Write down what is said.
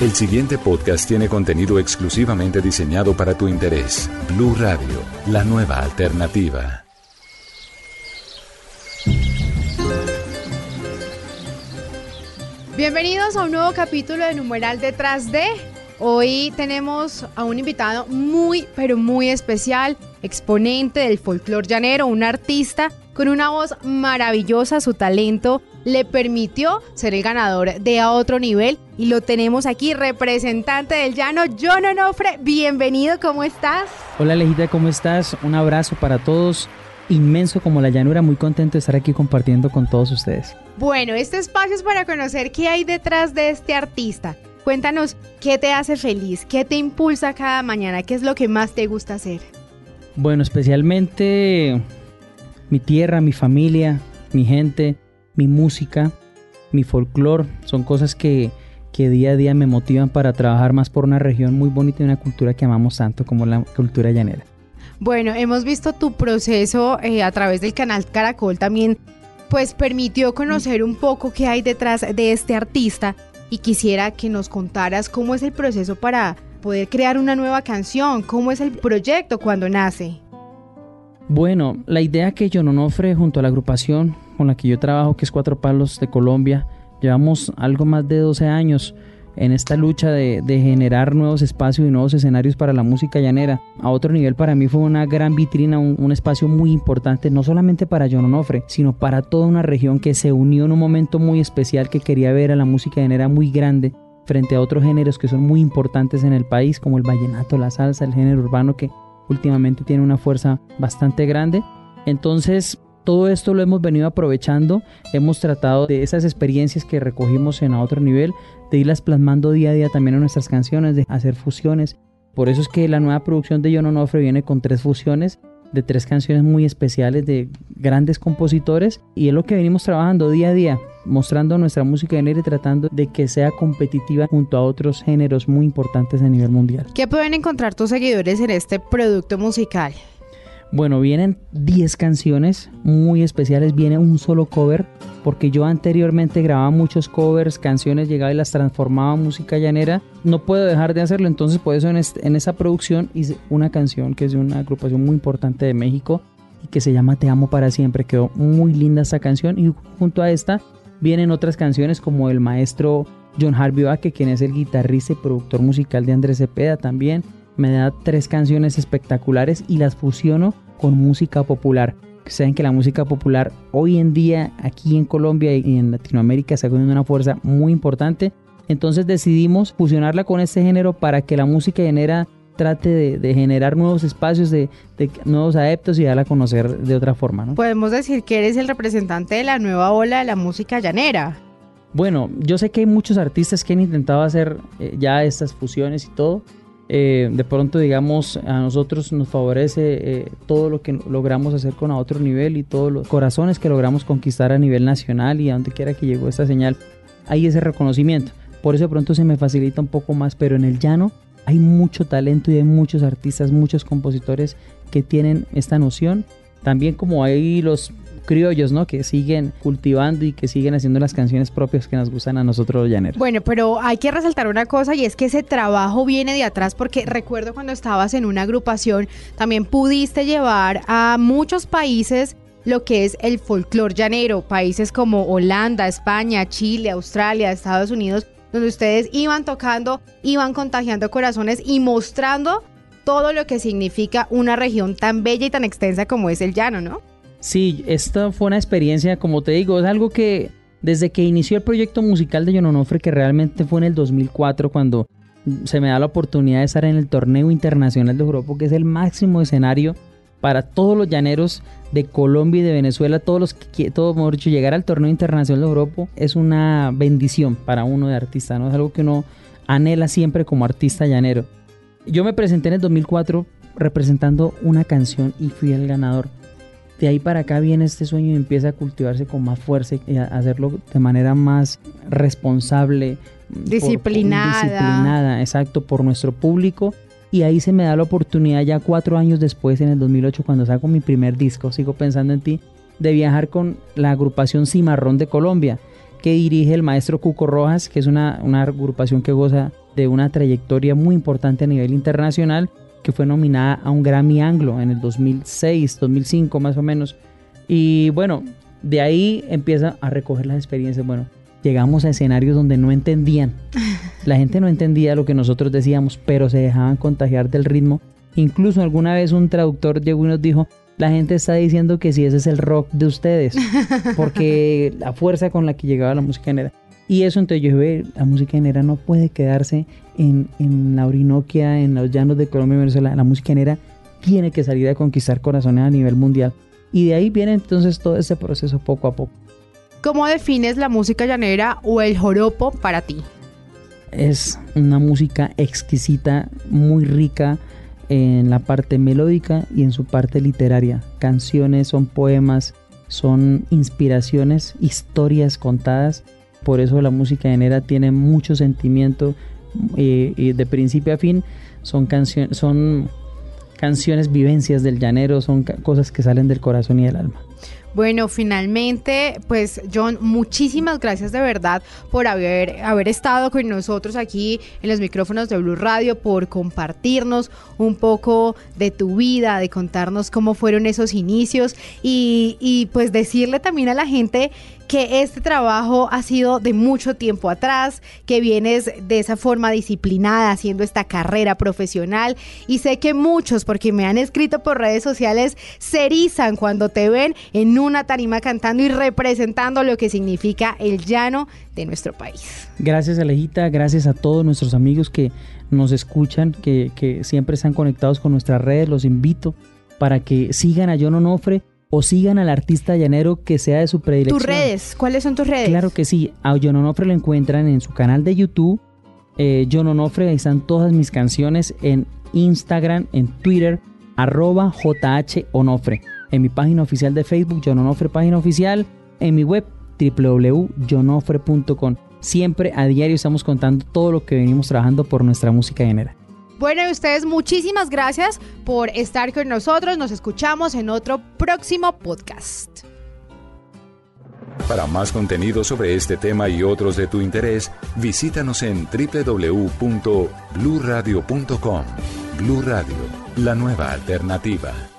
El siguiente podcast tiene contenido exclusivamente diseñado para tu interés. Blue Radio, la nueva alternativa. Bienvenidos a un nuevo capítulo de Numeral Detrás de. Hoy tenemos a un invitado muy, pero muy especial, exponente del folclore llanero, un artista con una voz maravillosa, su talento le permitió ser el ganador de a otro nivel y lo tenemos aquí, representante del llano, John Onofre. Bienvenido, ¿cómo estás? Hola Alejita, ¿cómo estás? Un abrazo para todos. Inmenso como la llanura, muy contento de estar aquí compartiendo con todos ustedes. Bueno, este espacio es para conocer qué hay detrás de este artista. Cuéntanos qué te hace feliz, qué te impulsa cada mañana, qué es lo que más te gusta hacer. Bueno, especialmente mi tierra, mi familia, mi gente, mi música, mi folclore, son cosas que, día a día me motivan para trabajar más por una región muy bonita y una cultura que amamos tanto como la cultura llanera. Bueno, hemos visto tu proceso eh, a través del canal Caracol también, pues permitió conocer un poco qué hay detrás de este artista y quisiera que nos contaras cómo es el proceso para poder crear una nueva canción, cómo es el proyecto cuando nace. Bueno, la idea que John Onofre junto a la agrupación con la que yo trabajo, que es Cuatro Palos de Colombia, llevamos algo más de 12 años en esta lucha de, generar nuevos espacios y nuevos escenarios para la música llanera. A otro nivel para mí fue una gran vitrina, un, espacio muy importante, no solamente para John Onofre, sino para toda una región que se unió en un momento muy especial que quería ver a la música llanera muy grande frente a otros géneros que son muy importantes en el país, como el vallenato, la salsa, el género urbano que últimamente tiene una fuerza bastante grande. Entonces, todo esto lo hemos venido aprovechando, hemos tratado de esas experiencias que recogimos en otro nivel, de irlas plasmando día a día también en nuestras canciones, de hacer fusiones. Por eso es que la nueva producción de John Onofre viene con tres fusiones de tres canciones muy especiales de grandes compositores y es lo que venimos trabajando día a día, mostrando nuestra música de y tratando de que sea competitiva junto a otros géneros muy importantes a nivel mundial. ¿Qué pueden encontrar tus seguidores en este producto musical? Bueno, vienen 10 canciones muy especiales, viene un solo cover, porque yo anteriormente grababa muchos covers, canciones, llegaba y las transformaba en música llanera. No puedo dejar de hacerlo, entonces por eso en, en esa producción hice una canción que es de una agrupación muy importante de México y que se llama Te amo para siempre. Quedó muy linda esta canción y junto a esta vienen otras canciones como el maestro John Harvey Baque, quien es el guitarrista y productor musical de Andrés Cepeda también me da tres canciones espectaculares y las fusiono con música popular. Saben que la música popular hoy en día aquí en Colombia y en Latinoamérica está cogiendo una fuerza muy importante. Entonces decidimos fusionarla con este género para que la música llanera trate de, generar nuevos espacios, de, nuevos adeptos y darla a conocer de otra forma. ¿no? Podemos decir que eres el representante de la nueva ola de la música llanera. Bueno, yo sé que hay muchos artistas que han intentado hacer eh, ya estas fusiones y todo, eh, de pronto, digamos, a nosotros nos favorece eh, todo lo que logramos hacer con a otro nivel y todos los corazones que logramos conquistar a nivel nacional y a donde quiera que llegó esta señal, hay ese reconocimiento. Por eso de pronto se me facilita un poco más, pero en el llano hay mucho talento y hay muchos artistas, muchos compositores que tienen esta noción. También como hay los criollos, ¿no? Que siguen cultivando y que siguen haciendo las canciones propias que nos gustan a nosotros los llaneros. Bueno, pero hay que resaltar una cosa y es que ese trabajo viene de atrás porque recuerdo cuando estabas en una agrupación también pudiste llevar a muchos países lo que es el folclore llanero, países como Holanda, España, Chile, Australia, Estados Unidos, donde ustedes iban tocando, iban contagiando corazones y mostrando todo lo que significa una región tan bella y tan extensa como es el llano, ¿no? Sí, esta fue una experiencia, como te digo, es algo que desde que inició el proyecto musical de John Onofre, que realmente fue en el 2004 cuando se me da la oportunidad de estar en el torneo internacional de Europa, que es el máximo escenario para todos los llaneros de Colombia y de Venezuela, todos los que, todo mejor dicho, llegar al torneo internacional de Europa es una bendición para uno de artista, ¿no? Es algo que uno anhela siempre como artista llanero. Yo me presenté en el 2004 representando una canción y fui el ganador de ahí para acá viene este sueño y empieza a cultivarse con más fuerza y a hacerlo de manera más responsable. Disciplinada. disciplinada, exacto, por nuestro público. Y ahí se me da la oportunidad ya cuatro años después, en el 2008, cuando saco mi primer disco, sigo pensando en ti, de viajar con la agrupación Cimarrón de Colombia, que dirige el maestro Cuco Rojas, que es una, una agrupación que goza de una trayectoria muy importante a nivel internacional, que fue nominada a un Grammy Anglo en el 2006, 2005 más o menos. Y bueno, de ahí empieza a recoger las experiencias. Bueno, llegamos a escenarios donde no entendían. La gente no entendía lo que nosotros decíamos, pero se dejaban contagiar del ritmo. Incluso alguna vez un traductor llegó y nos dijo, la gente está diciendo que si ese es el rock de ustedes, porque la fuerza con la que llegaba la música genera. Y eso entonces yo dije, la música genera no puede quedarse en, en la Orinoquia, en los llanos de Colombia y Venezuela. La música genera tiene que salir a conquistar corazones a nivel mundial. Y de ahí viene entonces todo ese proceso poco a poco. ¿Cómo defines la música llanera o el joropo para ti? Es una música exquisita, muy rica en la parte melódica y en su parte literaria. Canciones, son poemas, son inspiraciones, historias contadas. Por eso la música llanera tiene mucho sentimiento eh, y de principio a fin son canciones, son canciones, vivencias del llanero, son cosas que salen del corazón y del alma. Bueno, finalmente, pues John, muchísimas gracias de verdad por haber, haber estado con nosotros aquí en los micrófonos de Blue Radio, por compartirnos un poco de tu vida, de contarnos cómo fueron esos inicios y, y pues decirle también a la gente que este trabajo ha sido de mucho tiempo atrás, que vienes de esa forma disciplinada haciendo esta carrera profesional. Y sé que muchos, porque me han escrito por redes sociales, se erizan cuando te ven en una tarima cantando y representando lo que significa el llano de nuestro país. Gracias Alejita, gracias a todos nuestros amigos que nos escuchan, que, que siempre están conectados con nuestras redes, los invito para que sigan a John Onofre o sigan al artista llanero que sea de su predilección. ¿Tus redes? ¿Cuáles son tus redes? Claro que sí. A John Onofre lo encuentran en su canal de YouTube. Eh, John Onofre, ahí están todas mis canciones en Instagram, en Twitter, arroba JH Onofre. En mi página oficial de Facebook, John Onofre, página oficial. En mi web, www.jonofre.com. Siempre a diario estamos contando todo lo que venimos trabajando por nuestra música llanera. Bueno, y ustedes muchísimas gracias por estar con nosotros. Nos escuchamos en otro próximo podcast. Para más contenido sobre este tema y otros de tu interés, visítanos en www.bluradio.com. Blu Radio, la nueva alternativa.